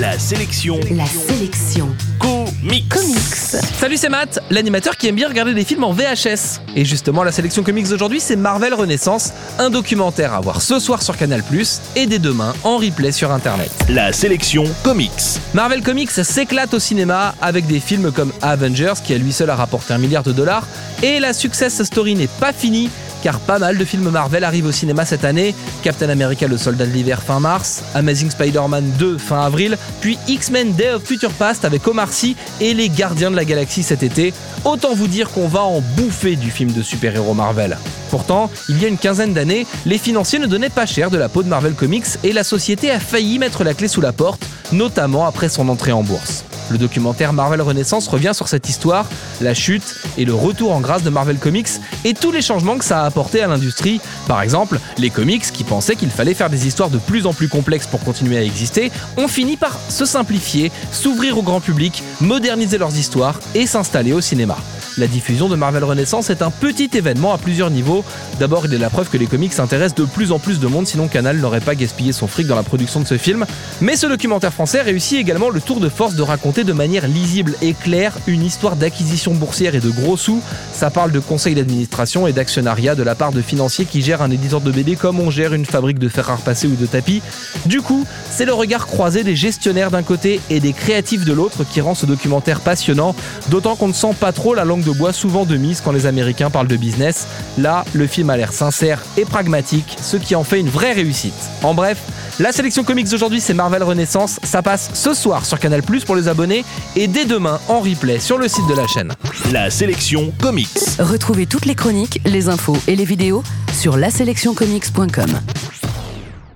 La sélection La sélection comics. comics. Salut, c'est Matt, l'animateur qui aime bien regarder des films en VHS. Et justement, la sélection comics d'aujourd'hui, c'est Marvel Renaissance, un documentaire à voir ce soir sur Canal+, et dès demain en replay sur Internet. La sélection comics. Marvel Comics s'éclate au cinéma avec des films comme Avengers, qui à lui seul a rapporté un milliard de dollars, et la success story n'est pas finie, car pas mal de films Marvel arrivent au cinéma cette année. Captain America le soldat de l'hiver fin mars, Amazing Spider-Man 2 fin avril, puis X-Men Day of Future Past avec Omar Sy et les Gardiens de la Galaxie cet été. Autant vous dire qu'on va en bouffer du film de super-héros Marvel. Pourtant, il y a une quinzaine d'années, les financiers ne donnaient pas cher de la peau de Marvel Comics et la société a failli mettre la clé sous la porte, notamment après son entrée en bourse. Le documentaire Marvel Renaissance revient sur cette histoire, la chute et le retour en grâce de Marvel Comics et tous les changements que ça a apporté à l'industrie. Par exemple, les comics qui pensaient qu'il fallait faire des histoires de plus en plus complexes pour continuer à exister ont fini par se simplifier, s'ouvrir au grand public, moderniser leurs histoires et s'installer au cinéma. La diffusion de Marvel Renaissance est un petit événement à plusieurs niveaux. D'abord, il est la preuve que les comics s'intéressent de plus en plus de monde, sinon Canal n'aurait pas gaspillé son fric dans la production de ce film. Mais ce documentaire français réussit également le tour de force de raconter de manière lisible et claire une histoire d'acquisition boursière et de gros sous. Ça parle de conseils d'administration et d'actionnariat de la part de financiers qui gèrent un éditeur de BD comme on gère une fabrique de fer à repasser ou de tapis. Du coup, c'est le regard croisé des gestionnaires d'un côté et des créatifs de l'autre qui rend ce documentaire passionnant, d'autant qu'on ne sent pas trop la langue de bois souvent de mise quand les Américains parlent de business. Là, le film a l'air sincère et pragmatique, ce qui en fait une vraie réussite. En bref, la sélection comics d'aujourd'hui c'est Marvel Renaissance, ça passe ce soir sur Canal+, pour les abonnés, et dès demain en replay sur le site de la chaîne. La sélection comics. Retrouvez toutes les chroniques, les infos et les vidéos sur laselectioncomics.com.